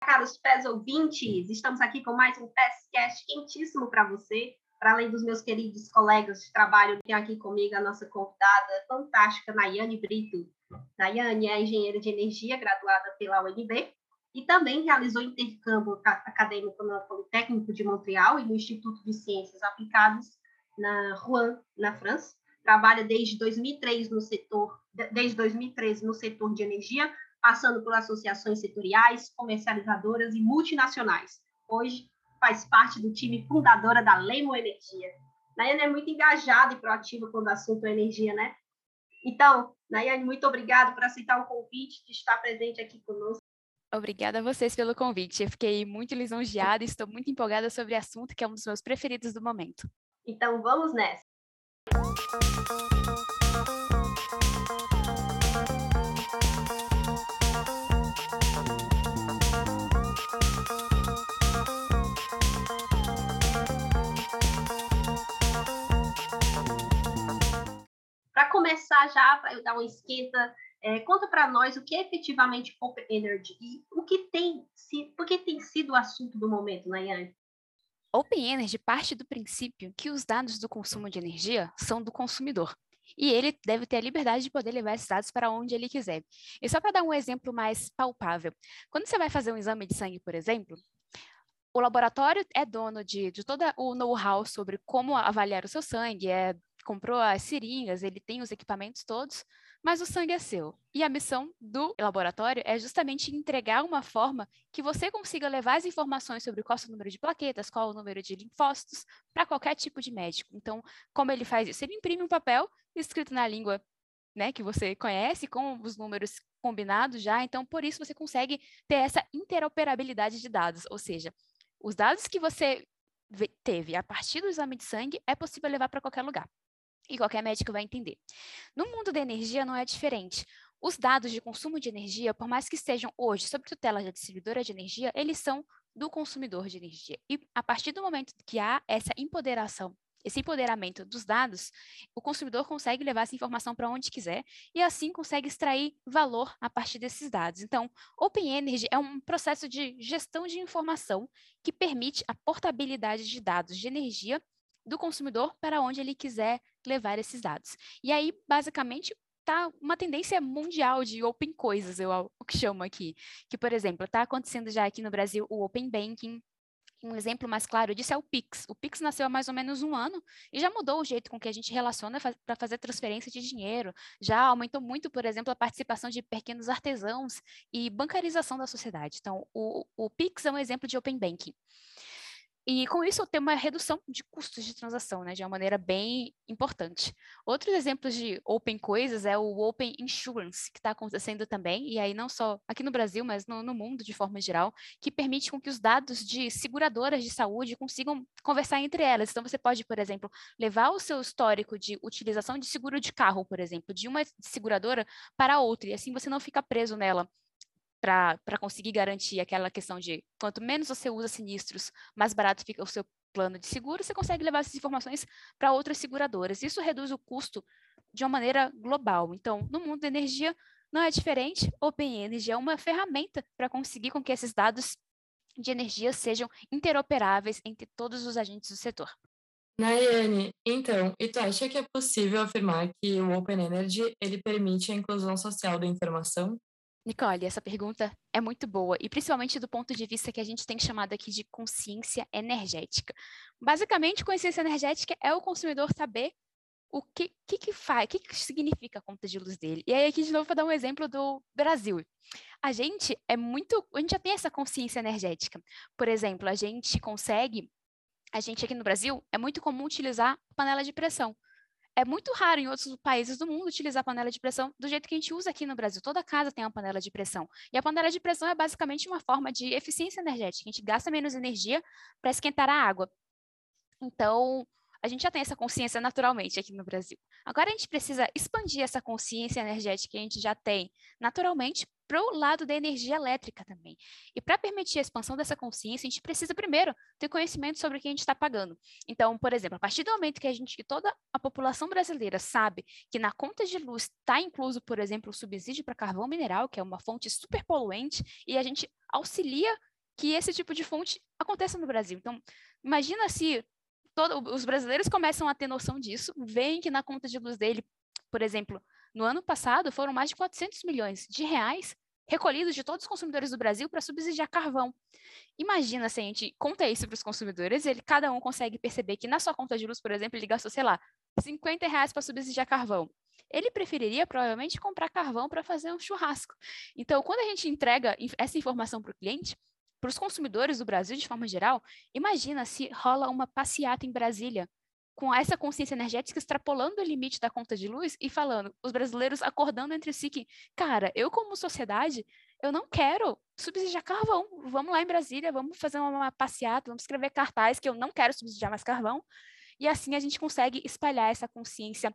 caros pés ouvintes, estamos aqui com mais um Pescast quentíssimo para você. Para além dos meus queridos colegas de trabalho, tem aqui comigo a nossa convidada fantástica, Nayane Brito. Nayane é engenheira de energia, graduada pela UNB, e também realizou intercâmbio acadêmico no Politécnico de Montreal e no Instituto de Ciências Aplicadas na Rouen, na França. Trabalha desde 2003 no setor, desde 2013 no setor de energia, passando por associações setoriais, comercializadoras e multinacionais. Hoje faz parte do time fundadora da Lemo Energia. Nayane é muito engajada e proativa quando o assunto é energia, né? Então, Nayane, muito obrigada por aceitar o convite de estar presente aqui conosco. Obrigada a vocês pelo convite. Eu fiquei muito lisonjeada e estou muito empolgada sobre o assunto que é um dos meus preferidos do momento. Então, vamos nessa. Começar já, para eu dar uma esquenta, é, conta para nós o que é efetivamente Open Energy e o que tem, se, o que tem sido o assunto do momento, Nayane? Open Energy parte do princípio que os dados do consumo de energia são do consumidor. E ele deve ter a liberdade de poder levar esses dados para onde ele quiser. E só para dar um exemplo mais palpável, quando você vai fazer um exame de sangue, por exemplo, o laboratório é dono de, de todo o know-how sobre como avaliar o seu sangue, é comprou as seringas, ele tem os equipamentos todos, mas o sangue é seu. E a missão do laboratório é justamente entregar uma forma que você consiga levar as informações sobre qual é o número de plaquetas, qual é o número de linfócitos, para qualquer tipo de médico. Então, como ele faz isso? Ele imprime um papel escrito na língua né, que você conhece, com os números combinados já, então por isso você consegue ter essa interoperabilidade de dados, ou seja, os dados que você teve a partir do exame de sangue é possível levar para qualquer lugar e qualquer médico vai entender. No mundo da energia não é diferente. Os dados de consumo de energia, por mais que estejam hoje sob tutela da distribuidora de energia, eles são do consumidor de energia. E a partir do momento que há essa empoderação, esse empoderamento dos dados, o consumidor consegue levar essa informação para onde quiser e assim consegue extrair valor a partir desses dados. Então, Open Energy é um processo de gestão de informação que permite a portabilidade de dados de energia do consumidor para onde ele quiser levar esses dados. E aí, basicamente, tá uma tendência mundial de open coisas, eu o que chamo aqui. Que, por exemplo, está acontecendo já aqui no Brasil o Open Banking, um exemplo mais claro disso é o Pix. O Pix nasceu há mais ou menos um ano e já mudou o jeito com que a gente relaciona para fazer transferência de dinheiro. Já aumentou muito, por exemplo, a participação de pequenos artesãos e bancarização da sociedade. Então, o, o Pix é um exemplo de Open Banking. E com isso tem uma redução de custos de transação, né, de uma maneira bem importante. Outros exemplos de open coisas é o Open Insurance, que está acontecendo também, e aí não só aqui no Brasil, mas no, no, mundo de forma geral, que permite com que os dados de seguradoras de saúde consigam conversar entre elas. Então você pode, por exemplo, levar o seu histórico de utilização de seguro de carro, por exemplo, de uma seguradora para outra, e assim você não fica preso nela para conseguir garantir aquela questão de quanto menos você usa sinistros, mais barato fica o seu plano de seguro, você consegue levar essas informações para outras seguradoras. Isso reduz o custo de uma maneira global. Então, no mundo da energia, não é diferente. Open Energy é uma ferramenta para conseguir com que esses dados de energia sejam interoperáveis entre todos os agentes do setor. Nayane, então, e tu acha que é possível afirmar que o Open Energy ele permite a inclusão social da informação? Nicole, essa pergunta é muito boa, e principalmente do ponto de vista que a gente tem chamado aqui de consciência energética. Basicamente, consciência energética é o consumidor saber o que, que, que faz, o que, que significa a conta de luz dele. E aí, aqui de novo, vou dar um exemplo do Brasil. A gente é muito, a gente já tem essa consciência energética. Por exemplo, a gente consegue, a gente aqui no Brasil, é muito comum utilizar panela de pressão é muito raro em outros países do mundo utilizar panela de pressão do jeito que a gente usa aqui no Brasil. Toda casa tem uma panela de pressão. E a panela de pressão é basicamente uma forma de eficiência energética. A gente gasta menos energia para esquentar a água. Então, a gente já tem essa consciência naturalmente aqui no Brasil. Agora a gente precisa expandir essa consciência energética que a gente já tem naturalmente para o lado da energia elétrica também. E para permitir a expansão dessa consciência, a gente precisa primeiro ter conhecimento sobre o que a gente está pagando. Então, por exemplo, a partir do momento que a gente, que toda a população brasileira sabe que na conta de luz está incluso, por exemplo, o subsídio para carvão mineral, que é uma fonte super poluente, e a gente auxilia que esse tipo de fonte aconteça no Brasil. Então, imagina se todo, os brasileiros começam a ter noção disso, veem que na conta de luz dele, por exemplo, no ano passado foram mais de 400 milhões de reais recolhidos de todos os consumidores do Brasil para subsidiar carvão. Imagina se a gente conta isso para os consumidores, ele, cada um consegue perceber que na sua conta de luz, por exemplo, ele gastou, sei lá, 50 reais para subsidiar carvão. Ele preferiria provavelmente comprar carvão para fazer um churrasco. Então, quando a gente entrega essa informação para o cliente, para os consumidores do Brasil de forma geral, imagina se rola uma passeata em Brasília com essa consciência energética extrapolando o limite da conta de luz e falando, os brasileiros acordando entre si que, cara, eu como sociedade, eu não quero subsidiar carvão. Vamos lá em Brasília, vamos fazer uma passeata, vamos escrever cartaz que eu não quero subsidiar mais carvão. E assim a gente consegue espalhar essa consciência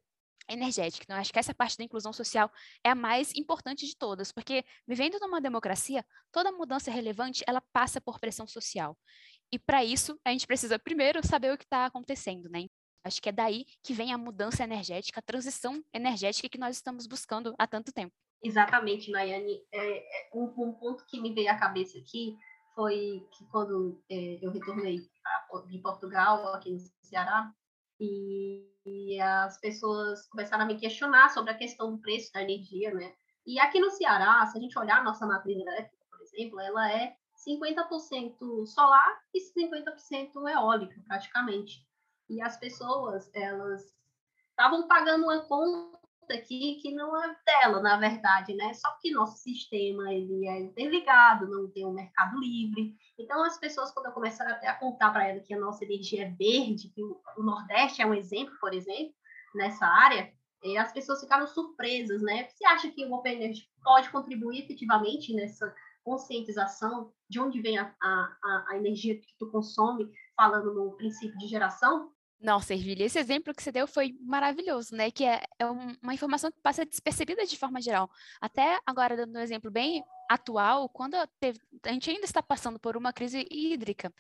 energética. Então, acho que essa parte da inclusão social é a mais importante de todas, porque vivendo numa democracia, toda mudança relevante ela passa por pressão social. E para isso, a gente precisa primeiro saber o que está acontecendo, né? Acho que é daí que vem a mudança energética, a transição energética que nós estamos buscando há tanto tempo. Exatamente, Nayane. É, é, um, um, ponto que me veio à cabeça aqui foi que quando é, eu retornei de Portugal, aqui no Ceará, e, e, as pessoas começaram a me questionar sobre a questão do preço da energia, né? E aqui no Ceará, se a gente olhar a nossa matriz elétrica, por exemplo, ela é 50% solar e 50% eólica, praticamente. E as pessoas, elas estavam pagando uma conta aqui que não é dela, na verdade, né? Só que nosso sistema ele é interligado, não tem um mercado livre. Então as pessoas quando eu começar a contar para ela que a nossa energia é verde, que o, o Nordeste é um exemplo, por exemplo, nessa área, eh, as pessoas ficaram surpresas, né? Você acha que o Open Energy pode contribuir efetivamente nessa conscientização de onde vem a, a, a energia que tu consome, falando no princípio de geração? Nossa, Ervilha, esse exemplo que você deu foi maravilhoso, né? Que é, é uma informação que passa despercebida de forma geral. Até agora, dando um exemplo bem atual, quando teve, a gente ainda está passando por uma crise hídrica.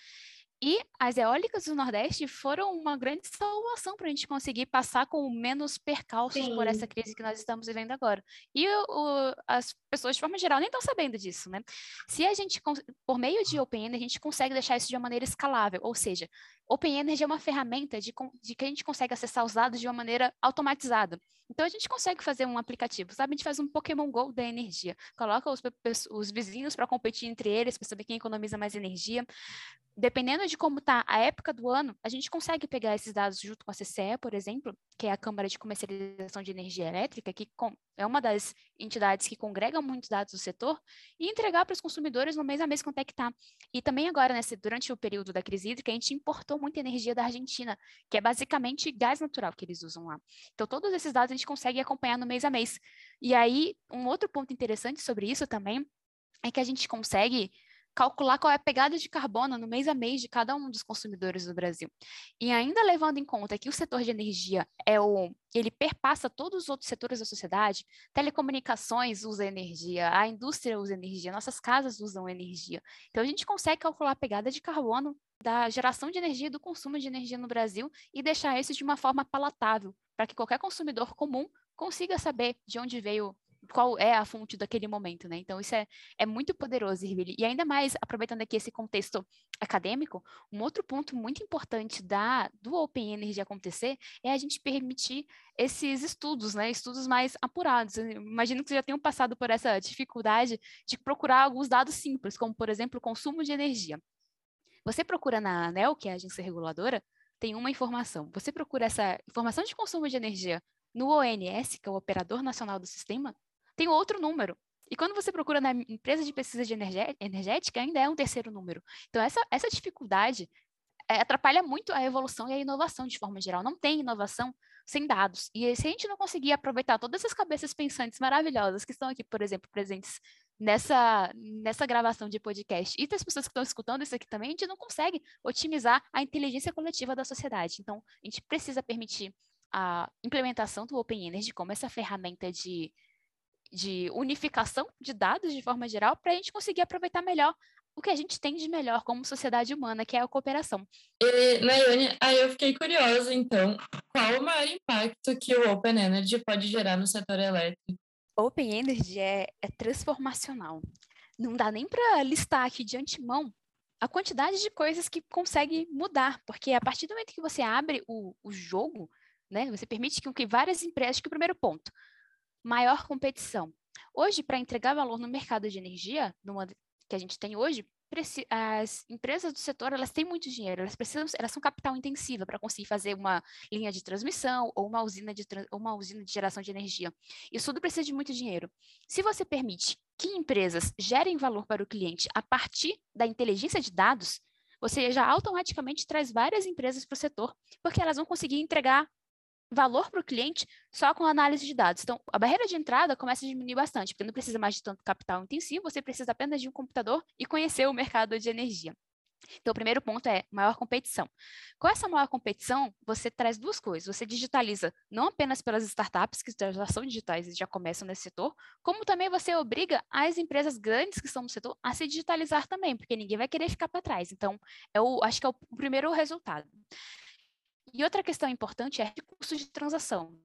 E as eólicas do Nordeste foram uma grande salvação para a gente conseguir passar com menos percalços Sim. por essa crise que nós estamos vivendo agora. E o, o, as pessoas, de forma geral, nem estão sabendo disso, né? Se a gente, por meio de OpenN, a gente consegue deixar isso de uma maneira escalável, ou seja, OpenEnergy é uma ferramenta de, de, que a gente consegue acessar os dados de uma maneira automatizada. Então, a gente consegue fazer um aplicativo, sabe? A gente faz um Pokémon GO da energia. Coloca os, os vizinhos para competir entre eles, para saber quem economiza mais energia dependendo de como está a época do ano, a gente consegue pegar esses dados junto com a CCE, por exemplo, que é a Câmara de Comercialização de Energia Elétrica, que é uma das entidades que congrega muitos dados do setor, e entregar para os consumidores no mês a mês quanto é que está. E também agora, nesse, durante o período da crise hídrica, a gente importou muita energia da Argentina, que é basicamente gás natural que eles usam lá. Então, todos esses dados a gente consegue acompanhar no mês a mês. E aí, um outro ponto interessante sobre isso também é que a gente consegue calcular qual é a pegada de carbono no mês a mês de cada um dos consumidores do Brasil. E ainda levando em conta que o setor de energia é o ele perpassa todos os outros setores da sociedade, telecomunicações usa energia, a indústria usa energia, nossas casas usam energia. Então a gente consegue calcular a pegada de carbono da geração de energia e do consumo de energia no Brasil e deixar isso de uma forma palatável, para que qualquer consumidor comum consiga saber de onde veio qual é a fonte daquele momento, né? Então, isso é, é muito poderoso, Irvili. E ainda mais, aproveitando aqui esse contexto acadêmico, um outro ponto muito importante da, do Open Energy acontecer é a gente permitir esses estudos, né? Estudos mais apurados. Eu imagino que vocês já tenham passado por essa dificuldade de procurar alguns dados simples, como, por exemplo, o consumo de energia. Você procura na ANEL, que é a agência reguladora, tem uma informação. Você procura essa informação de consumo de energia no ONS, que é o Operador Nacional do Sistema, tem outro número. E quando você procura na empresa de pesquisa de energética, ainda é um terceiro número. Então, essa, essa dificuldade é, atrapalha muito a evolução e a inovação de forma geral. Não tem inovação sem dados. E se a gente não conseguir aproveitar todas essas cabeças pensantes maravilhosas que estão aqui, por exemplo, presentes nessa, nessa gravação de podcast e das pessoas que estão escutando isso aqui também, a gente não consegue otimizar a inteligência coletiva da sociedade. Então, a gente precisa permitir a implementação do Open Energy como essa ferramenta de de unificação de dados de forma geral para a gente conseguir aproveitar melhor o que a gente tem de melhor como sociedade humana, que é a cooperação. E, Nayane, aí eu fiquei curiosa, então, qual o maior impacto que o Open Energy pode gerar no setor elétrico? Open Energy é, é transformacional. não dá nem para listar aqui de antemão a quantidade de coisas que consegue mudar, porque a partir do momento que você abre o, o jogo, né, você permite que, que várias empresas, que o primeiro ponto, maior competição. Hoje, para entregar valor no mercado de energia, numa, que a gente tem hoje, as empresas do setor elas têm muito dinheiro, elas precisam, elas são capital intensiva para conseguir fazer uma linha de transmissão ou uma usina de ou uma usina de geração de energia. Isso tudo precisa de muito dinheiro. Se você permite que empresas gerem valor para o cliente a partir da inteligência de dados, você já automaticamente traz várias empresas para o setor, porque elas vão conseguir entregar valor para o cliente só com análise de dados. Então, a barreira de entrada começa a diminuir bastante, porque não precisa mais de tanto capital intensivo, você precisa apenas de um computador e conhecer o mercado de energia. Então, o primeiro ponto é maior competição. Com essa maior competição, você traz duas coisas. Você digitaliza não apenas pelas startups, que já são digitais e já começam nesse setor, como também você obriga as empresas grandes que estão no setor a se digitalizar também, porque ninguém vai querer ficar para trás. Então, é o, acho que é o primeiro resultado. E outra questão importante é custo de transação.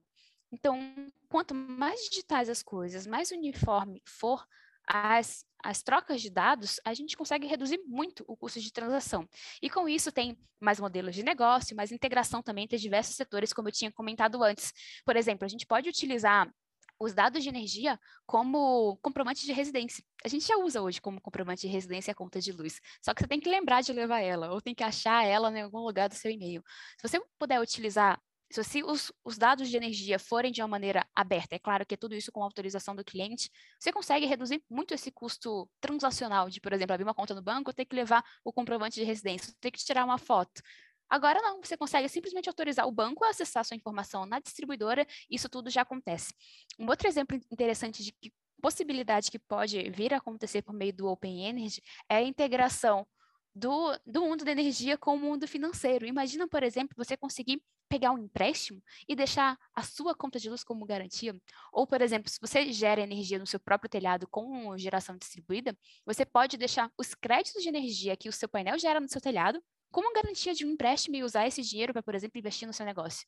Então, quanto mais digitais as coisas, mais uniforme for as, as trocas de dados, a gente consegue reduzir muito o custo de transação. E com isso tem mais modelos de negócio, mais integração também entre diversos setores, como eu tinha comentado antes. Por exemplo, a gente pode utilizar os dados de energia como comprovante de residência. A gente já usa hoje como comprovante de residência a conta de luz, só que você tem que lembrar de levar ela, ou tem que achar ela em algum lugar do seu e-mail. Se você puder utilizar se os, os, dados de energia forem de uma maneira aberta, é claro que é tudo isso com autorização do cliente, você consegue reduzir muito esse custo transacional de, por exemplo, abrir uma conta no banco, ter que levar o comprovante de residência, ter que tirar uma foto. Agora não, você consegue simplesmente autorizar o banco a acessar sua informação na distribuidora, isso tudo já acontece. Um outro exemplo interessante de que possibilidade que pode vir a acontecer por meio do Open Energy é a integração do, do mundo da energia com o mundo financeiro. Imagina, por exemplo, você conseguir pegar um empréstimo e deixar a sua conta de luz como garantia. Ou, por exemplo, se você gera energia no seu próprio telhado com geração distribuída, você pode deixar os créditos de energia que o seu painel gera no seu telhado como garantia de um empréstimo e usar esse dinheiro para, por exemplo, investir no seu negócio.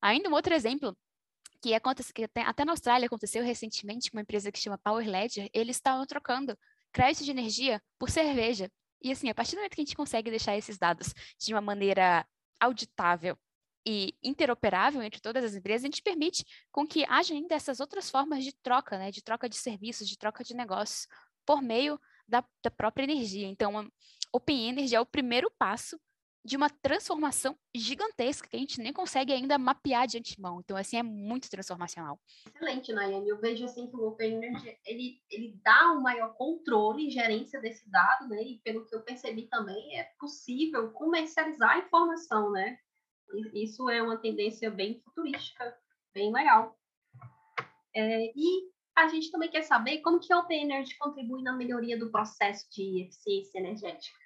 Ainda um outro exemplo que, acontece, que até, até na Austrália aconteceu recentemente com uma empresa que chama Power Ledger, eles estavam trocando crédito de energia por cerveja. E assim, a partir do momento que a gente consegue deixar esses dados de uma maneira auditável e interoperável entre todas as empresas, a gente permite com que haja ainda essas outras formas de troca, né, de troca de serviços, de troca de negócios, por meio da, da própria energia. Então, Open Energy é o primeiro passo de uma transformação gigantesca que a gente nem consegue ainda mapear de antemão. Então, assim, é muito transformacional. Excelente, Nayane. Eu vejo, assim, que o Open Energy, ele, ele dá um maior controle e gerência desse dado, né? E pelo que eu percebi também, é possível comercializar a informação, né? Isso é uma tendência bem futurística, bem legal. É, e a gente também quer saber como que a Open Energy contribui na melhoria do processo de eficiência energética.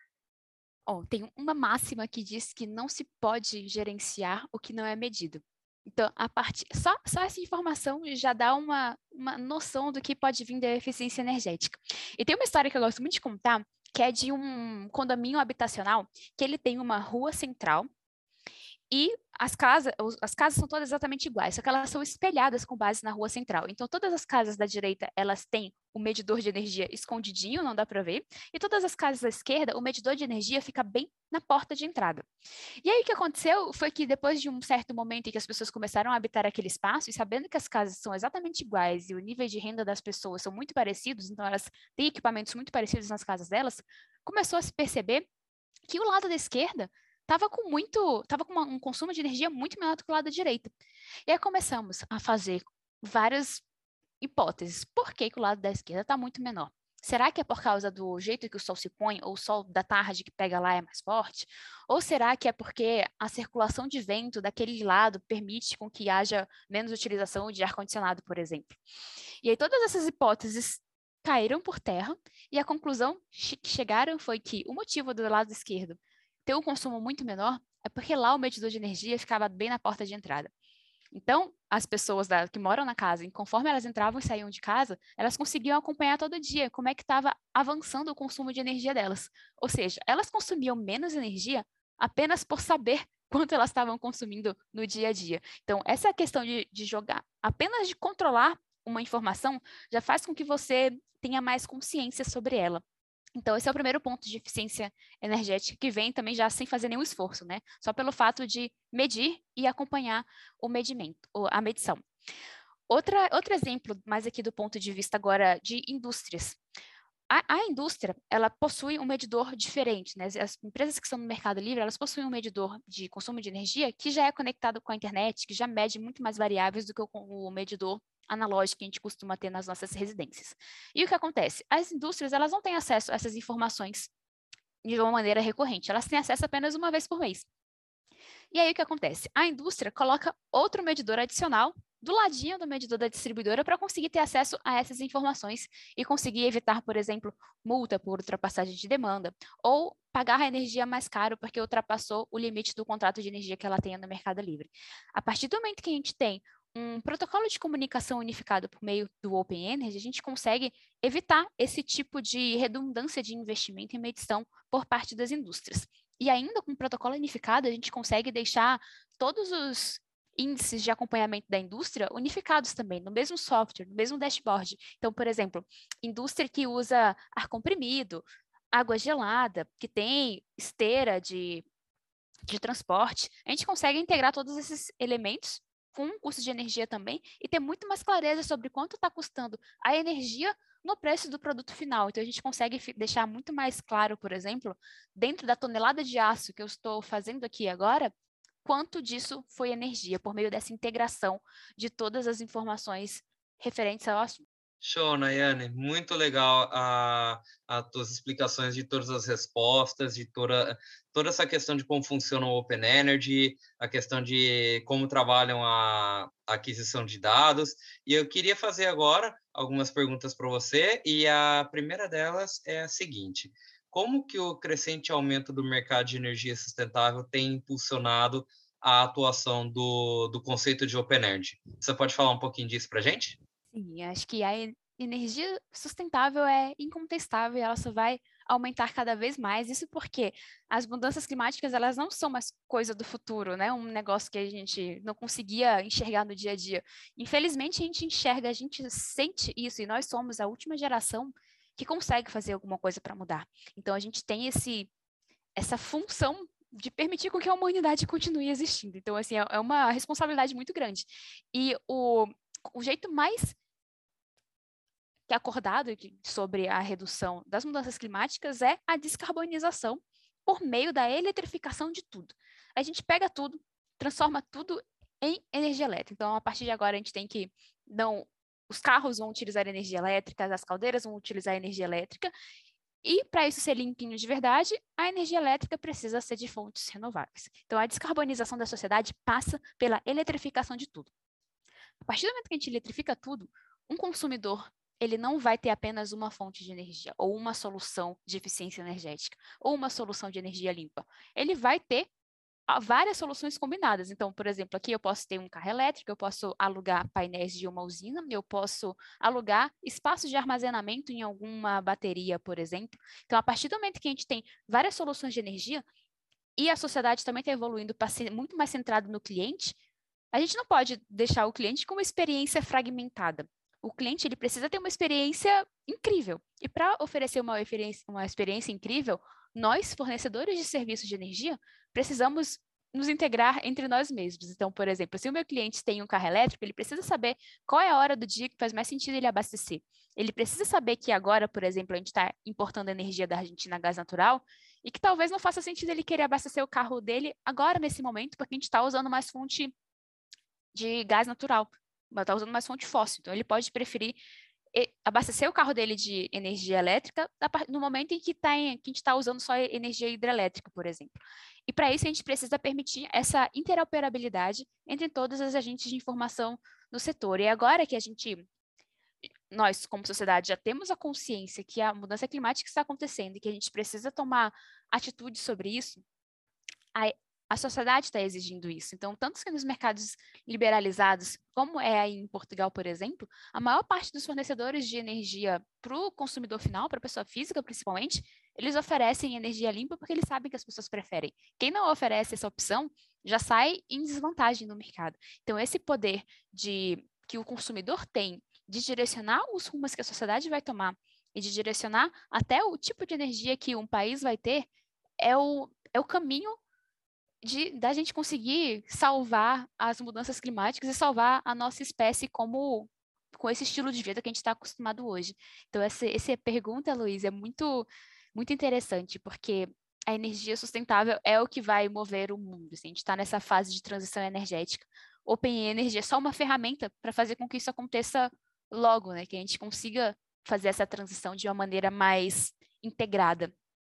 Oh, tem uma máxima que diz que não se pode gerenciar o que não é medido. Então, a partir, só, só essa informação já dá uma, uma noção do que pode vir da eficiência energética. E tem uma história que eu gosto muito de contar, que é de um condomínio habitacional, que ele tem uma rua central, e as casas, as casas são todas exatamente iguais, só que elas são espelhadas com base na rua central. Então, todas as casas da direita, elas têm o medidor de energia escondidinho, não dá para ver, e todas as casas da esquerda, o medidor de energia fica bem na porta de entrada. E aí o que aconteceu foi que depois de um certo momento em que as pessoas começaram a habitar aquele espaço, e sabendo que as casas são exatamente iguais e o nível de renda das pessoas são muito parecidos, então elas têm equipamentos muito parecidos nas casas delas, começou a se perceber que o lado da esquerda estava com muito, estava com uma, um consumo de energia muito menor do que o lado da direita. E aí começamos a fazer várias hipóteses. Por que, que o lado da esquerda está muito menor? Será que é por causa do jeito que o sol se põe, ou o sol da tarde que pega lá é mais forte? Ou será que é porque a circulação de vento daquele lado permite com que haja menos utilização de ar-condicionado, por exemplo? E aí todas essas hipóteses caíram por terra, e a conclusão que chegaram foi que o motivo do lado esquerdo ter um consumo muito menor é porque lá o medidor de energia ficava bem na porta de entrada. Então, as pessoas da, que moram na casa, conforme elas entravam e saíam de casa, elas conseguiam acompanhar todo dia como é que estava avançando o consumo de energia delas. Ou seja, elas consumiam menos energia apenas por saber quanto elas estavam consumindo no dia a dia. Então, essa questão de, de jogar, apenas de controlar uma informação já faz com que você tenha mais consciência sobre ela. Então, esse é o primeiro ponto de eficiência energética que vem também já sem fazer nenhum esforço, né? Só pelo fato de medir e acompanhar o medimento, a medição. Outra, outro exemplo, mais aqui do ponto de vista agora de indústrias. A, a, indústria, ela possui um medidor diferente, né? As empresas que estão no mercado livre, elas possuem um medidor de consumo de energia que já é conectado com a internet, que já mede muito mais variáveis do que o, o medidor analógico que a gente costuma ter nas nossas residências. E o que acontece? As indústrias, elas não têm acesso a essas informações de uma maneira recorrente, elas têm acesso apenas uma vez por mês. E aí o que acontece? A indústria coloca outro medidor adicional do ladinho do medidor da distribuidora para conseguir ter acesso a essas informações e conseguir evitar, por exemplo, multa por ultrapassagem de demanda ou pagar a energia mais caro porque ultrapassou o limite do contrato de energia que ela tenha no Mercado Livre. A partir do momento que a gente tem um protocolo de comunicação unificado por meio do Open Energy, a gente consegue evitar esse tipo de redundância de investimento em medição por parte das indústrias. E ainda com o protocolo unificado, a gente consegue deixar todos os índices de acompanhamento da indústria unificados também, no mesmo software, no mesmo dashboard. Então, por exemplo, indústria que usa ar comprimido, água gelada, que tem esteira de, de transporte, a gente consegue integrar todos esses elementos com um custo de energia também e ter muito mais clareza sobre quanto está custando a energia no preço do produto final. Então, a gente consegue deixar muito mais claro, por exemplo, dentro da tonelada de aço que eu estou fazendo aqui agora, quanto disso foi energia, por meio dessa integração de todas as informações referentes ao assunto. Show, Nayane. Muito legal a, as tuas explicações de todas as respostas, de toda, toda essa questão de como funciona o Open Energy, a questão de como trabalham a, a aquisição de dados. E eu queria fazer agora algumas perguntas para você, e a primeira delas é a seguinte: como que o crescente aumento do mercado de energia sustentável tem impulsionado a atuação do, do conceito de Open Energy? Você pode falar um pouquinho disso para a gente? Sim, acho que a energia sustentável é incontestável e ela só vai aumentar cada vez mais. Isso porque as mudanças climáticas elas não são mais coisa do futuro, né? Um negócio que a gente não conseguia enxergar no dia a dia. Infelizmente a gente enxerga, a gente sente isso e nós somos a última geração que consegue fazer alguma coisa para mudar. Então a gente tem esse essa função de permitir com que a humanidade continue existindo. Então assim é, é uma responsabilidade muito grande. E o, o jeito mais que é acordado sobre a redução das mudanças climáticas é a descarbonização por meio da eletrificação de tudo. A gente pega tudo, transforma tudo em energia elétrica. Então, a partir de agora, a gente tem que não os carros vão utilizar energia elétrica, as caldeiras vão utilizar energia elétrica, e para isso ser limpinho de verdade, a energia elétrica precisa ser de fontes renováveis. Então, a descarbonização da sociedade passa pela eletrificação de tudo. A partir do momento que a gente eletrifica tudo, um consumidor ele não vai ter apenas uma fonte de energia, ou uma solução de eficiência energética, ou uma solução de energia limpa. Ele vai ter ah, várias soluções combinadas. Então, por exemplo, aqui eu posso ter um carro elétrico, eu posso alugar painéis de uma usina, eu posso alugar espaços de armazenamento em alguma bateria, por exemplo. Então, a partir do momento que a gente tem várias soluções de energia, e a sociedade também está evoluindo para ser muito mais centrado no cliente, a gente não pode deixar o cliente com uma experiência fragmentada o cliente ele precisa ter uma experiência incrível. E para oferecer uma experiência, uma experiência incrível, nós, fornecedores de serviços de energia, precisamos nos integrar entre nós mesmos. Então, por exemplo, se o meu cliente tem um carro elétrico, ele precisa saber qual é a hora do dia que faz mais sentido ele abastecer. Ele precisa saber que agora, por exemplo, a gente está importando energia da Argentina gás natural e que talvez não faça sentido ele querer abastecer o carro dele agora, nesse momento, porque a gente está usando mais fonte de gás natural está usando mais fonte fóssil. Então, ele pode preferir abastecer o carro dele de energia elétrica no momento em que, tá em, que a gente está usando só energia hidrelétrica, por exemplo. E para isso a gente precisa permitir essa interoperabilidade entre todos os agentes de informação no setor. E agora que a gente, nós como sociedade já temos a consciência que a mudança climática está acontecendo e que a gente precisa tomar atitude sobre isso, a, a sociedade está exigindo isso. Então, tanto que nos mercados liberalizados, como é aí em Portugal, por exemplo, a maior parte dos fornecedores de energia para o consumidor final, para a pessoa física principalmente, eles oferecem energia limpa porque eles sabem que as pessoas preferem. Quem não oferece essa opção já sai em desvantagem no mercado. Então, esse poder de que o consumidor tem de direcionar os rumos que a sociedade vai tomar e de direcionar até o tipo de energia que um país vai ter, é o, é o caminho de da gente conseguir salvar as mudanças climáticas e salvar a nossa espécie como com esse estilo de vida que a gente está acostumado hoje. Então essa, essa pergunta, Luiz, é muito muito interessante porque a energia sustentável é o que vai mover o mundo. Assim, a gente está nessa fase de transição energética. Open Energy é só uma ferramenta para fazer com que isso aconteça logo, né? Que a gente consiga fazer essa transição de uma maneira mais integrada.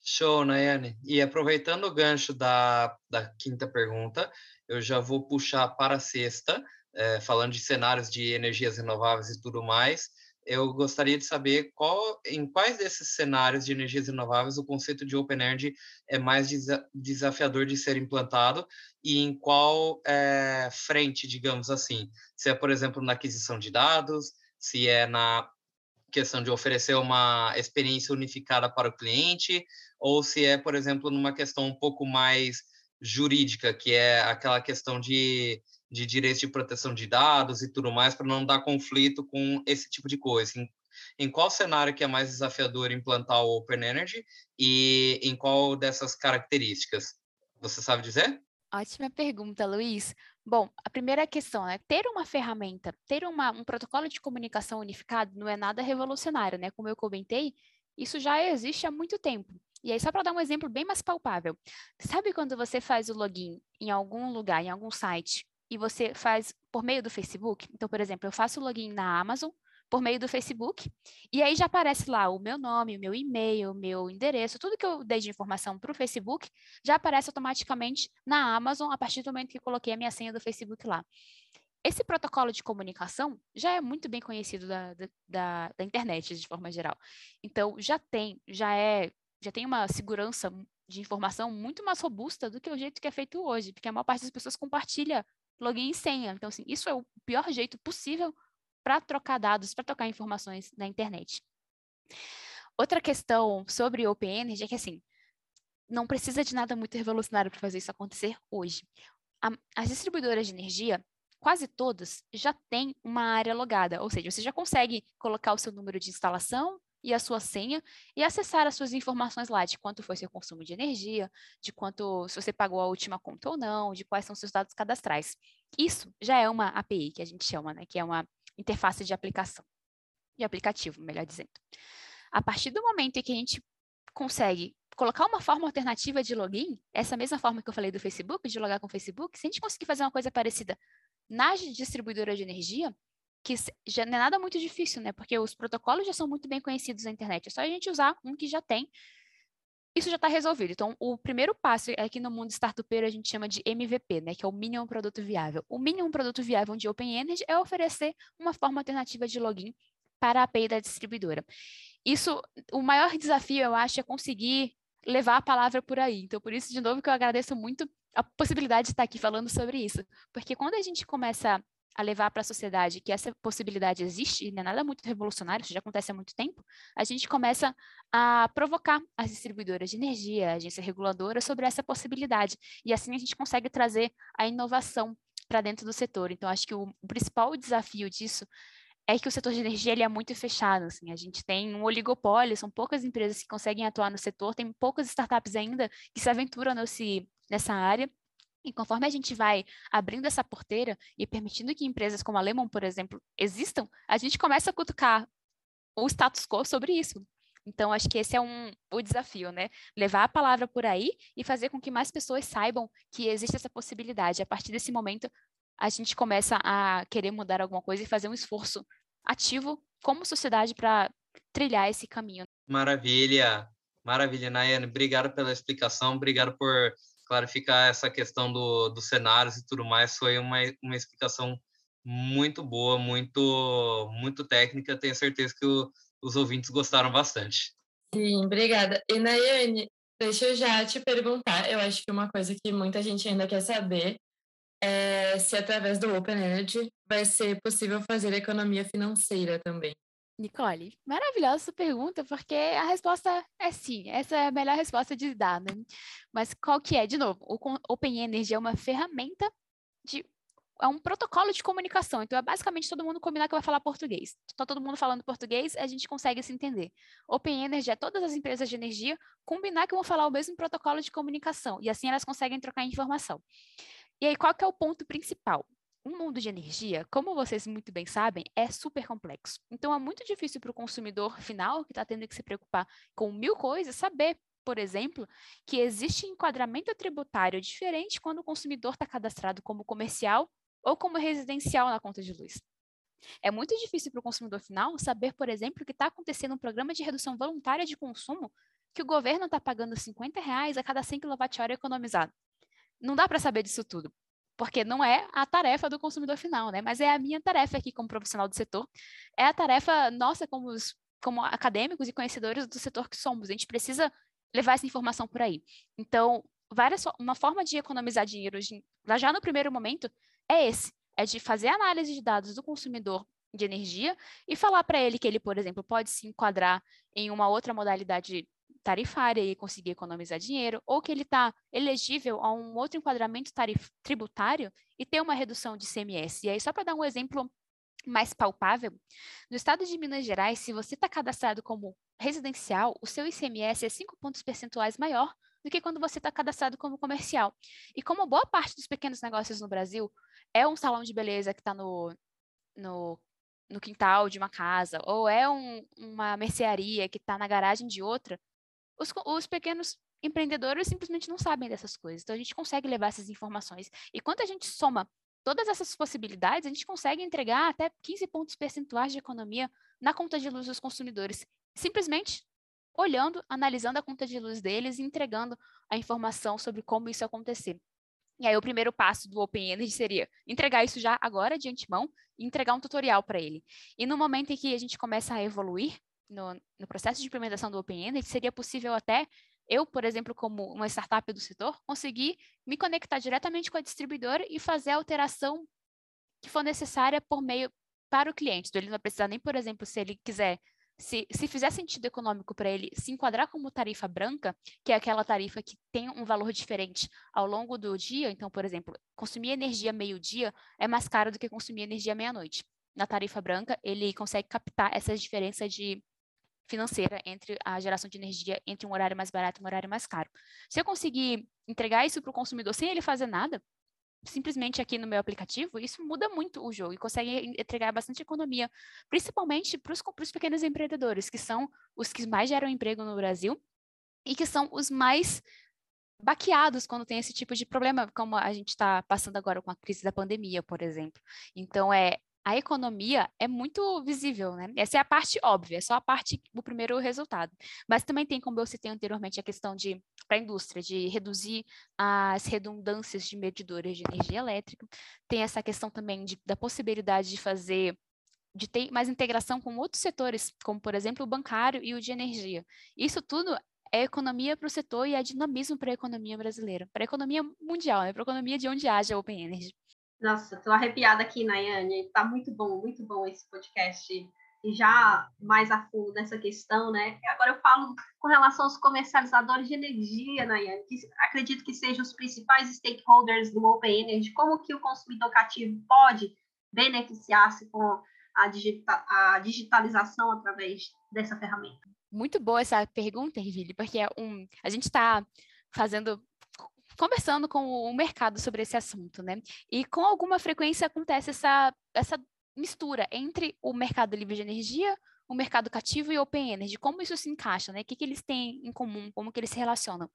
Show, Nayane. E aproveitando o gancho da, da quinta pergunta, eu já vou puxar para a sexta, é, falando de cenários de energias renováveis e tudo mais. Eu gostaria de saber qual, em quais desses cenários de energias renováveis o conceito de Open Energy é mais desa desafiador de ser implantado e em qual é, frente, digamos assim. Se é, por exemplo, na aquisição de dados, se é na questão de oferecer uma experiência unificada para o cliente, ou se é, por exemplo, numa questão um pouco mais jurídica, que é aquela questão de, de direitos de proteção de dados e tudo mais, para não dar conflito com esse tipo de coisa. Em, em qual cenário que é mais desafiador implantar o Open Energy e em qual dessas características? Você sabe dizer? Ótima pergunta, Luiz. Bom, a primeira questão é ter uma ferramenta, ter uma, um protocolo de comunicação unificado não é nada revolucionário, né? Como eu comentei, isso já existe há muito tempo. E aí, só para dar um exemplo bem mais palpável, sabe quando você faz o login em algum lugar, em algum site, e você faz por meio do Facebook? Então, por exemplo, eu faço o login na Amazon, por meio do Facebook. E aí já aparece lá o meu nome, o meu e-mail, o meu endereço, tudo que eu dei de informação para o Facebook já aparece automaticamente na Amazon a partir do momento que coloquei a minha senha do Facebook lá. Esse protocolo de comunicação já é muito bem conhecido da, da, da internet de forma geral. Então já tem, já é, já tem uma segurança de informação muito mais robusta do que o jeito que é feito hoje, porque a maior parte das pessoas compartilha login e senha. Então, assim, isso é o pior jeito possível para trocar dados, para trocar informações na internet. Outra questão sobre Open Energy é que, assim, não precisa de nada muito revolucionário para fazer isso acontecer hoje. A, as distribuidoras de energia, quase todas, já têm uma área logada, ou seja, você já consegue colocar o seu número de instalação e a sua senha e acessar as suas informações lá de quanto foi seu consumo de energia, de quanto se você pagou a última conta ou não, de quais são seus dados cadastrais. Isso já é uma API que a gente chama, né, que é uma interface de aplicação, de aplicativo, melhor dizendo. A partir do momento em que a gente consegue colocar uma forma alternativa de login, essa mesma forma que eu falei do Facebook, de logar com o Facebook, se a gente conseguir fazer uma coisa parecida nas distribuidoras de energia, que já não é nada muito difícil, né? Porque os protocolos já são muito bem conhecidos na internet. É só a gente usar um que já tem isso já está resolvido. Então, o primeiro passo aqui no mundo startupeiro a gente chama de MVP, né, que é o mínimo produto viável. O mínimo produto viável de Open Energy é oferecer uma forma alternativa de login para a API da distribuidora. Isso, o maior desafio, eu acho, é conseguir levar a palavra por aí. Então, por isso, de novo, que eu agradeço muito a possibilidade de estar aqui falando sobre isso. Porque quando a gente começa a levar para a sociedade que essa possibilidade existe, não é nada muito revolucionário, isso já acontece há muito tempo, a gente começa a provocar as distribuidoras de energia, a agência reguladora sobre essa possibilidade. E assim a gente consegue trazer a inovação para dentro do setor. Então, acho que o, principal desafio disso é que o setor de energia ele é muito fechado. Assim, a gente tem um oligopólio, são poucas empresas que conseguem atuar no setor, tem poucas startups ainda que se aventuram nesse, nessa área. E conforme a gente vai abrindo essa porteira e permitindo que empresas como a Lemon, por exemplo, existam, a gente começa a cutucar o status quo sobre isso. Então, acho que esse é um, o desafio, né? Levar a palavra por aí e fazer com que mais pessoas saibam que existe essa possibilidade. A partir desse momento, a gente começa a querer mudar alguma coisa e fazer um esforço ativo como sociedade para trilhar esse caminho. Maravilha, maravilha, Nayane. Obrigado pela explicação, obrigado por clarificar essa questão do, dos cenários e tudo mais foi uma, uma explicação muito boa, muito, muito técnica. Tenho certeza que o, os ouvintes gostaram bastante. Sim, obrigada. E Nayane, deixa eu já te perguntar. Eu acho que uma coisa que muita gente ainda quer saber é se através do Open Energy vai ser possível fazer economia financeira também. Nicole, maravilhosa pergunta, porque a resposta é sim, essa é a melhor resposta de dar, né? Mas qual que é? De novo, o Open Energy é uma ferramenta de é um protocolo de comunicação. Então, é basicamente todo mundo combinar que vai falar português. Está todo mundo falando português, a gente consegue se entender. Open Energy é todas as empresas de energia combinar que vão falar o mesmo protocolo de comunicação. E assim elas conseguem trocar informação. E aí, qual que é o ponto principal? O mundo de energia, como vocês muito bem sabem, é super complexo. Então, é muito difícil para o consumidor final, que está tendo que se preocupar com mil coisas, saber por exemplo, que existe enquadramento tributário diferente quando o consumidor está cadastrado como comercial ou como residencial na conta de luz. É muito difícil para o consumidor final saber, por exemplo, que está acontecendo um programa de redução voluntária de consumo que o governo está pagando 50 reais a cada 100 kWh economizado. Não dá para saber disso tudo, porque não é a tarefa do consumidor final, né? Mas é a minha tarefa aqui como profissional do setor, é a tarefa nossa como, os, como acadêmicos e conhecedores do setor que somos. A gente precisa levar essa informação por aí. Então, várias, uma forma de economizar dinheiro já no primeiro momento é esse, é de fazer análise de dados do consumidor de energia e falar para ele que ele, por exemplo, pode se enquadrar em uma outra modalidade tarifária e conseguir economizar dinheiro, ou que ele está elegível a um outro enquadramento tarif tributário e ter uma redução de CMS. E aí, só para dar um exemplo mais palpável, no estado de Minas Gerais, se você está cadastrado como residencial, o seu ICMS é 5 pontos percentuais maior do que quando você está cadastrado como comercial. E como boa parte dos pequenos negócios no Brasil é um salão de beleza que está no, no, no, quintal de uma casa, ou é um, uma mercearia que está na garagem de outra, os, os pequenos empreendedores simplesmente não sabem dessas coisas. Então, a gente consegue levar essas informações. E quando a gente soma todas essas possibilidades, a gente consegue entregar até 15 pontos percentuais de economia na conta de luz dos consumidores, simplesmente olhando, analisando a conta de luz deles e entregando a informação sobre como isso acontecer. E aí o primeiro passo do Open Energy seria entregar isso já agora de antemão e entregar um tutorial para ele. E no momento em que a gente começa a evoluir no, no processo de implementação do Open Energy, seria possível até eu, por exemplo, como uma startup do setor, conseguir me conectar diretamente com a distribuidora e fazer a alteração que for necessária por meio para o cliente. Então, ele não vai precisar nem, por exemplo, se ele quiser se, se fizer sentido econômico para ele se enquadrar como tarifa branca, que é aquela tarifa que tem um valor diferente ao longo do dia, então, por exemplo, consumir energia meio-dia é mais caro do que consumir energia meia-noite. Na tarifa branca, ele consegue captar essa diferença de financeira entre a geração de energia entre um horário mais barato e um horário mais caro. Se eu conseguir entregar isso para o consumidor sem ele fazer nada, simplesmente aqui no meu aplicativo, isso muda muito o jogo e consegue entregar bastante economia, principalmente para os pequenos empreendedores, que são os que mais geram emprego no Brasil e que são os mais baqueados quando tem esse tipo de problema, como a gente está passando agora com a crise da pandemia, por exemplo. Então, é a economia é muito visível, né? Essa é a parte óbvia, é só a parte, o primeiro resultado. Mas também tem, como eu citei anteriormente, a questão de, para a indústria, de reduzir as redundâncias de medidores de energia elétrica. Tem essa questão também de, da possibilidade de fazer de ter mais integração com outros setores, como, por exemplo, o bancário e o de energia. Isso tudo é economia para o setor e é dinamismo para a economia brasileira, para a economia mundial, né? para a economia de onde haja Open Energy. Nossa, tô arrepiada aqui, Nayane. Tá muito bom, muito bom esse podcast. E já mais a fundo nessa questão, né? Agora eu falo com relação aos comercializadores de energia, Nayane, que acredito que sejam os principais stakeholders do Open Energy. Como que o consumidor cativo pode beneficiar-se com a, digita a digitalização através dessa ferramenta? Muito boa essa pergunta, Ervile, porque é um, a gente está fazendo conversando com o mercado sobre esse assunto, né? E com alguma frequência acontece essa, essa mistura entre o mercado livre de energia, o mercado cativo e o Open Energy. Como isso se encaixa, né? O que, que eles têm em comum, como que eles se relacionam.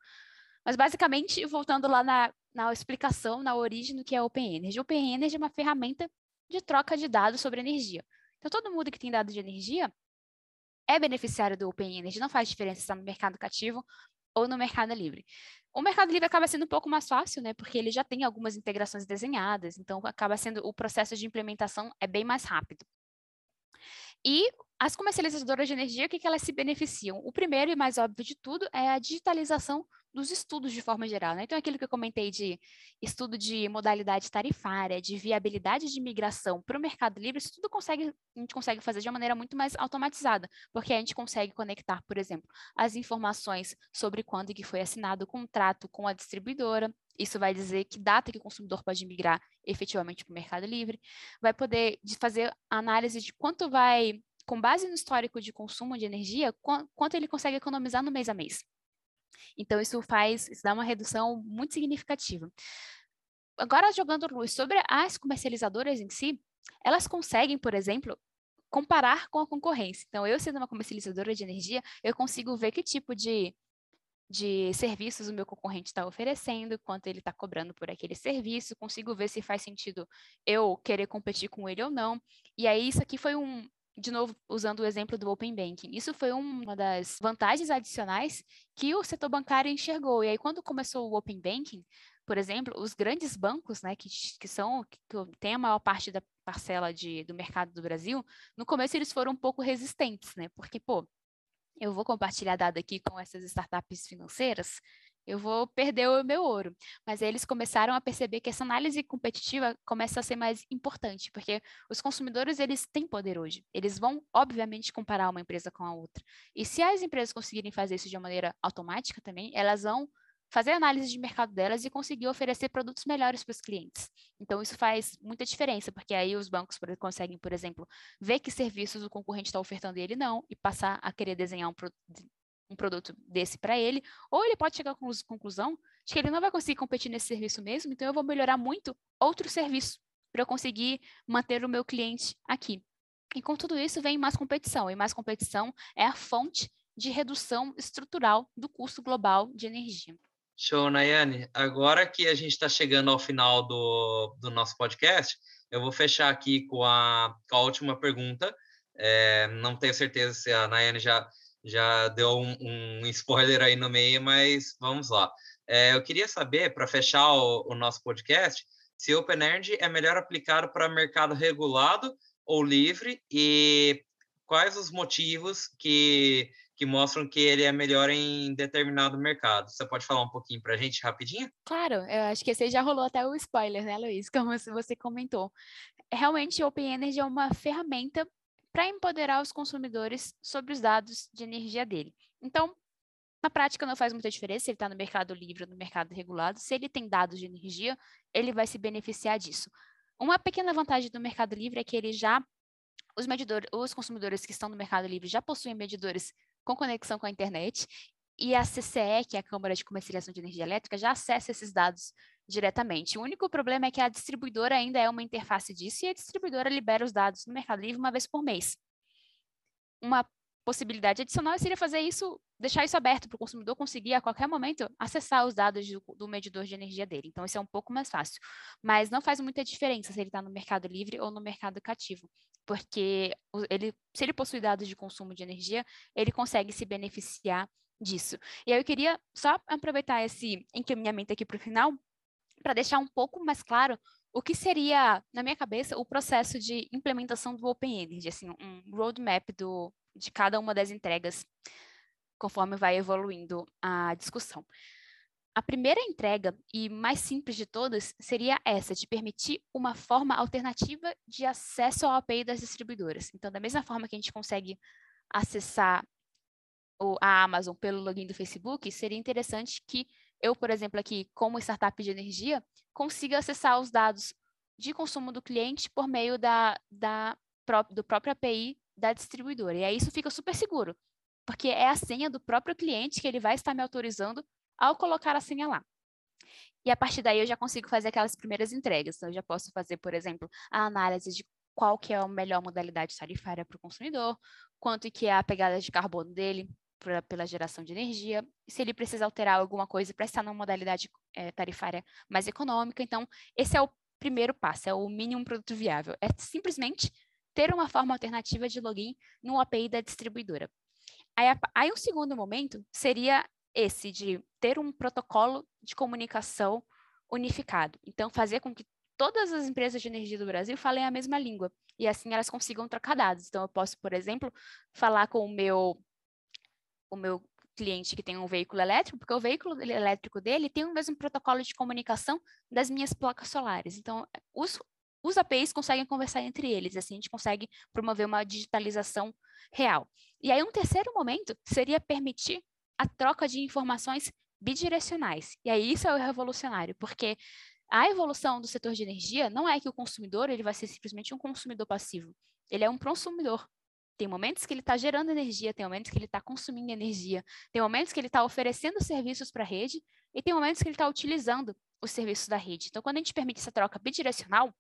Mas, basicamente, voltando lá na, na explicação, na origem do que é Open Energy. Open Energy é uma ferramenta de troca de dados sobre energia. Então, todo mundo que tem dados de energia é beneficiário do Open Energy, não faz diferença se está no mercado cativo ou no mercado livre. O Mercado Livre acaba sendo um pouco mais fácil, né? Porque ele já tem algumas integrações desenhadas, então acaba sendo o processo de implementação é bem mais rápido. E as comercializadoras de energia, o que, que elas se beneficiam? O primeiro e mais óbvio de tudo é a digitalização dos estudos de forma geral. Né? Então, aquilo que eu comentei de estudo de modalidade tarifária, de viabilidade de migração para o Mercado Livre, isso tudo consegue, a gente consegue fazer de uma maneira muito mais automatizada, porque a gente consegue conectar, por exemplo, as informações sobre quando que foi assinado o contrato com a distribuidora, isso vai dizer que data que o consumidor pode migrar efetivamente para o Mercado Livre, vai poder fazer análise de quanto vai, com base no histórico de consumo de energia, quanto ele consegue economizar no mês a mês. Então, isso faz, isso dá uma redução muito significativa. Agora, jogando luz sobre as comercializadoras em si, elas conseguem, por exemplo, comparar com a concorrência. Então, eu sendo uma comercializadora de energia, eu consigo ver que tipo de de serviços o meu concorrente está oferecendo, quanto ele está cobrando por aquele serviço, consigo ver se faz sentido eu querer competir com ele ou não. E aí, isso aqui foi um, de novo, usando o exemplo do Open Banking, isso foi uma das vantagens adicionais que o setor bancário enxergou. E aí, quando começou o Open Banking, por exemplo, os grandes bancos, né, que, que são, que têm a maior parte da parcela de, do mercado do Brasil, no começo eles foram um pouco resistentes, né, porque, pô, eu vou compartilhar dado aqui com essas startups financeiras, eu vou perder o meu ouro. Mas aí eles começaram a perceber que essa análise competitiva começa a ser mais importante, porque os consumidores eles têm poder hoje. Eles vão, obviamente, comparar uma empresa com a outra. E se as empresas conseguirem fazer isso de uma maneira automática também, elas vão fazer análise de mercado delas e conseguir oferecer produtos melhores para os clientes. Então, isso faz muita diferença, porque aí os bancos conseguem, por exemplo, ver que serviços o concorrente está ofertando e ele não, e passar a querer desenhar um, um produto desse para ele, ou ele pode chegar à conclusão de que ele não vai conseguir competir nesse serviço mesmo, então eu vou melhorar muito outro serviço para eu conseguir manter o meu cliente aqui. E com tudo isso vem mais competição, e mais competição é a fonte de redução estrutural do custo global de energia. Show, Nayane. Agora que a gente está chegando ao final do, do nosso podcast, eu vou fechar aqui com a, com a última pergunta. É, não tenho certeza se a Nayane já, já deu um, um spoiler aí no meio, mas vamos lá. É, eu queria saber, para fechar o, o, nosso podcast, se o OpenEnergy é melhor aplicado para mercado regulado ou livre e quais os motivos que que mostram que ele é melhor em determinado mercado. Você pode falar um pouquinho para a gente rapidinho? Claro, eu acho que esse já rolou até o spoiler, né, Luiz? Como você comentou. Realmente, o Open Energy é uma ferramenta para empoderar os consumidores sobre os dados de energia dele. Então, na prática, não faz muita diferença se ele está no mercado livre ou no mercado regulado. Se ele tem dados de energia, ele vai se beneficiar disso. Uma pequena vantagem do mercado livre é que ele já os medidores, os consumidores que estão no mercado livre já possuem medidores com conexão com a internet, e a CCE, que é a Câmara de Comercialização de Energia Elétrica, já acessa esses dados diretamente. O único problema é que a distribuidora ainda é uma interface disso e a distribuidora libera os dados no Mercado Livre uma vez por mês. Uma possibilidade adicional seria fazer isso, deixar isso aberto para o consumidor conseguir a qualquer momento acessar os dados do, do, medidor de energia dele. Então, isso é um pouco mais fácil. Mas não faz muita diferença se ele está no mercado livre ou no mercado cativo porque ele, se ele possui dados de consumo de energia, ele consegue se beneficiar disso. E aí eu queria só aproveitar esse encaminhamento aqui para o final, para deixar um pouco mais claro o que seria, na minha cabeça, o processo de implementação do Open Energy, assim, um roadmap do, de cada uma das entregas, conforme vai evoluindo a discussão. A primeira entrega e mais simples de todas seria essa, de permitir uma forma alternativa de acesso ao API das distribuidoras. Então, da mesma forma que a gente consegue acessar a Amazon pelo login do Facebook, seria interessante que eu, por exemplo, aqui, como startup de energia, consiga acessar os dados de consumo do cliente por meio da, da, do próprio API da distribuidora. E aí isso fica super seguro, porque é a senha do próprio cliente que ele vai estar me autorizando ao colocar a senha lá. E a partir daí eu já consigo fazer aquelas primeiras entregas. Então, eu já posso fazer, por exemplo, a análise de qual que é a melhor modalidade tarifária para o consumidor, quanto que é a pegada de carbono dele pra, pela geração de energia, se ele precisa alterar alguma coisa para estar numa modalidade é, tarifária mais econômica. Então, esse é o primeiro passo, é o mínimo produto viável. É simplesmente ter uma forma alternativa de login no API da distribuidora. Aí, aí um segundo momento seria esse de ter um protocolo de comunicação unificado. Então, fazer com que todas as empresas de energia do Brasil falem a mesma língua e assim elas consigam trocar dados. Então, eu posso, por exemplo, falar com o meu o meu cliente que tem um veículo elétrico, porque o veículo elétrico dele tem o mesmo protocolo de comunicação das minhas placas solares. Então, os, os APIs conseguem conversar entre eles, assim a gente consegue promover uma digitalização real. E aí, um terceiro momento seria permitir a troca de informações bidirecionais. E aí isso é o revolucionário, porque a evolução do setor de energia não é que o consumidor ele vai ser simplesmente um consumidor passivo. Ele é um consumidor. Tem momentos que ele está gerando energia, tem momentos que ele está consumindo energia, tem momentos que ele está oferecendo serviços para a rede e tem momentos que ele está utilizando os serviços da rede. Então, quando a gente permite essa troca bidirecional,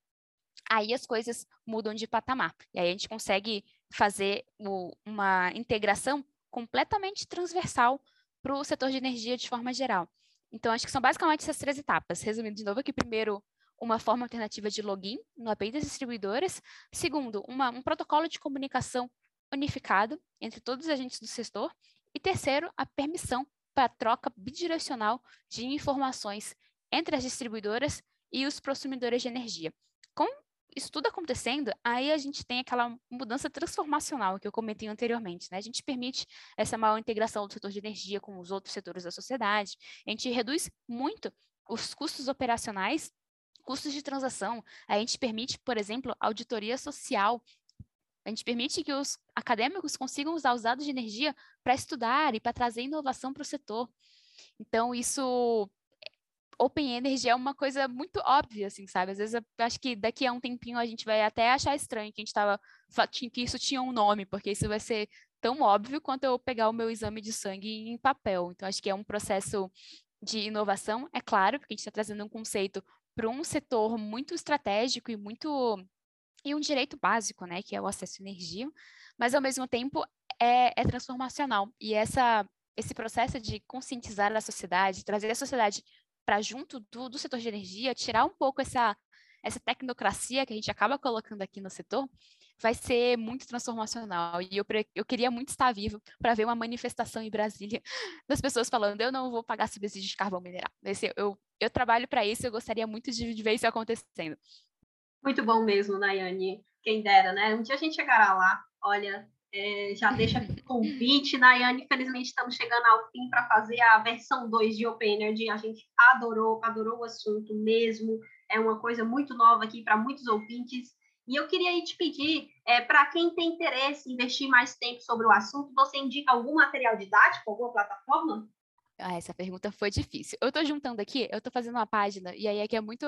aí as coisas mudam de patamar. E aí a gente consegue fazer o, uma integração completamente transversal para o setor de energia de forma geral. Então, acho que são basicamente essas três etapas. Resumindo de novo aqui, primeiro, uma forma alternativa de login no API das distribuidoras. Segundo, uma, um protocolo de comunicação unificado entre todos os agentes do setor. E terceiro, a permissão para troca bidirecional de informações entre as distribuidoras e os consumidores de energia. Com isso tudo acontecendo, aí a gente tem aquela mudança transformacional que eu comentei anteriormente. Né? A gente permite essa maior integração do setor de energia com os outros setores da sociedade, a gente reduz muito os custos operacionais, custos de transação, a gente permite, por exemplo, auditoria social, a gente permite que os acadêmicos consigam usar os dados de energia para estudar e para trazer inovação para o setor. Então, isso Open Energy é uma coisa muito óbvia, assim, sabe? Às vezes eu acho que daqui a um tempinho a gente vai até achar estranho que a gente tava que isso tinha um nome, porque isso vai ser tão óbvio quanto eu pegar o meu exame de sangue em papel. Então acho que é um processo de inovação, é claro, porque a gente está trazendo um conceito para um setor muito estratégico e muito e um direito básico, né, que é o acesso à energia, mas ao mesmo tempo é, é transformacional e essa esse processo de conscientizar a sociedade, trazer a sociedade para junto do, do setor de energia, tirar um pouco essa, essa tecnocracia que a gente acaba colocando aqui no setor, vai ser muito transformacional. E eu, eu queria muito estar vivo para ver uma manifestação em Brasília das pessoas falando: eu não vou pagar subsídio de carvão mineral. Esse, eu, eu trabalho para isso, eu gostaria muito de, de ver isso acontecendo. Muito bom mesmo, Nayane. Quem dera, né? Um dia a gente chegará lá. Olha, é, já deixa aqui o convite, Nayane. Infelizmente, estamos chegando ao fim para fazer a versão 2 de Open Energy. A gente adorou, adorou o assunto mesmo. É uma coisa muito nova aqui para muitos ouvintes. E eu queria te pedir, é, para quem tem interesse em investir mais tempo sobre o assunto, você indica algum material didático, alguma plataforma? Ah, essa pergunta foi difícil. Eu estou juntando aqui, eu estou fazendo uma página, e aí aqui é muito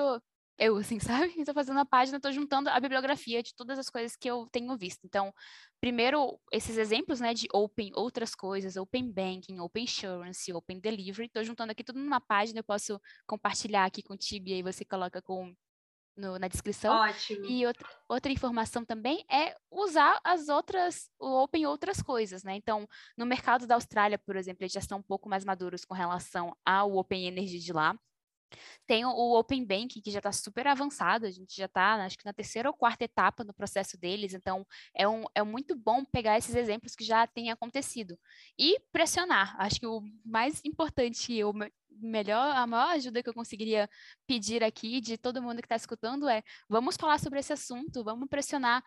eu, assim, sabe? Estou fazendo a página, estou juntando a bibliografia de todas as coisas que eu tenho visto. Então, primeiro, esses exemplos, né, de Open, outras coisas, Open Banking, Open Insurance, Open Delivery, estou juntando aqui tudo numa página, eu posso compartilhar aqui contigo e aí você coloca com no, na descrição. Ótimo. E outra, outra informação também é usar as outras, o Open outras coisas, né? Então, no mercado da Austrália, por exemplo, eles já estão um pouco mais maduros com relação ao Open Energy de lá. Tem o Open Bank, que já está super avançado, a gente já está, acho que na terceira ou quarta etapa no processo deles, então é, um, é muito bom pegar esses exemplos que já têm acontecido e pressionar. Acho que o mais importante, o melhor, a maior ajuda que eu conseguiria pedir aqui de todo mundo que está escutando é: vamos falar sobre esse assunto, vamos pressionar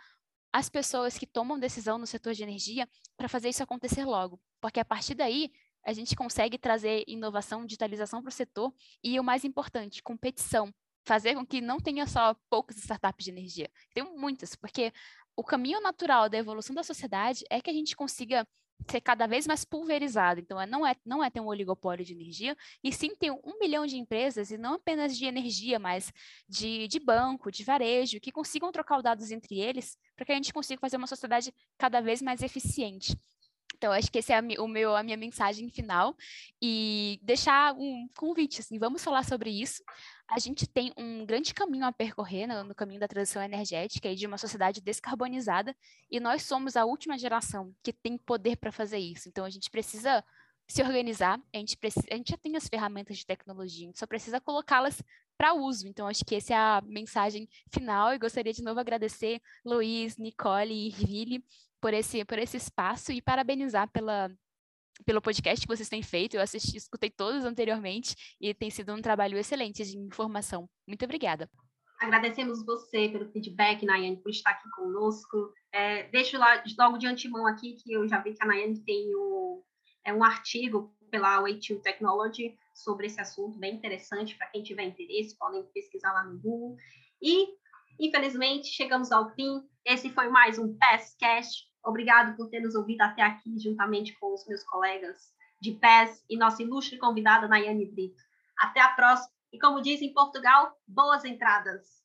as pessoas que tomam decisão no setor de energia para fazer isso acontecer logo, porque a partir daí a gente consegue trazer inovação, digitalização para o setor e o mais importante, competição. Fazer com que não tenha só poucas startups de energia. Tem muitas, porque o caminho natural da evolução da sociedade é que a gente consiga ser cada vez mais pulverizado. Então, é, não é, não é ter um oligopólio de energia, e sim ter um milhão de empresas, e não apenas de energia, mas de, de banco, de varejo, que consigam trocar os dados entre eles, para que a gente consiga fazer uma sociedade cada vez mais eficiente. Então, acho que esse é a, o meu, a minha mensagem final e deixar um convite, assim, vamos falar sobre isso. A gente tem um grande caminho a percorrer no, no caminho da transição energética e de uma sociedade descarbonizada e nós somos a última geração que tem poder para fazer isso. Então, a gente precisa se organizar, a gente, precisa, a gente já tem as ferramentas de tecnologia, a gente só precisa colocá-las para uso. Então, acho que essa é a mensagem final e gostaria de novo agradecer Luiz, Nicole e Vili por esse, por esse espaço e parabenizar pela, pelo podcast que vocês têm feito. Eu assisti, escutei todos anteriormente e tem sido um trabalho excelente de informação. Muito obrigada. Agradecemos você pelo feedback, Nayane, por estar aqui conosco. É, deixo lá, logo de antemão aqui que eu já vi que a Nayane tem o, é um artigo pela Way2 Technology sobre esse assunto, bem interessante para quem tiver interesse, podem pesquisar lá no Google. E, Infelizmente, chegamos ao fim. Esse foi mais um PESCast. Obrigado por ter nos ouvido até aqui, juntamente com os meus colegas de PES e nossa ilustre convidada, Nayane Brito. Até a próxima. E como diz em Portugal, boas entradas!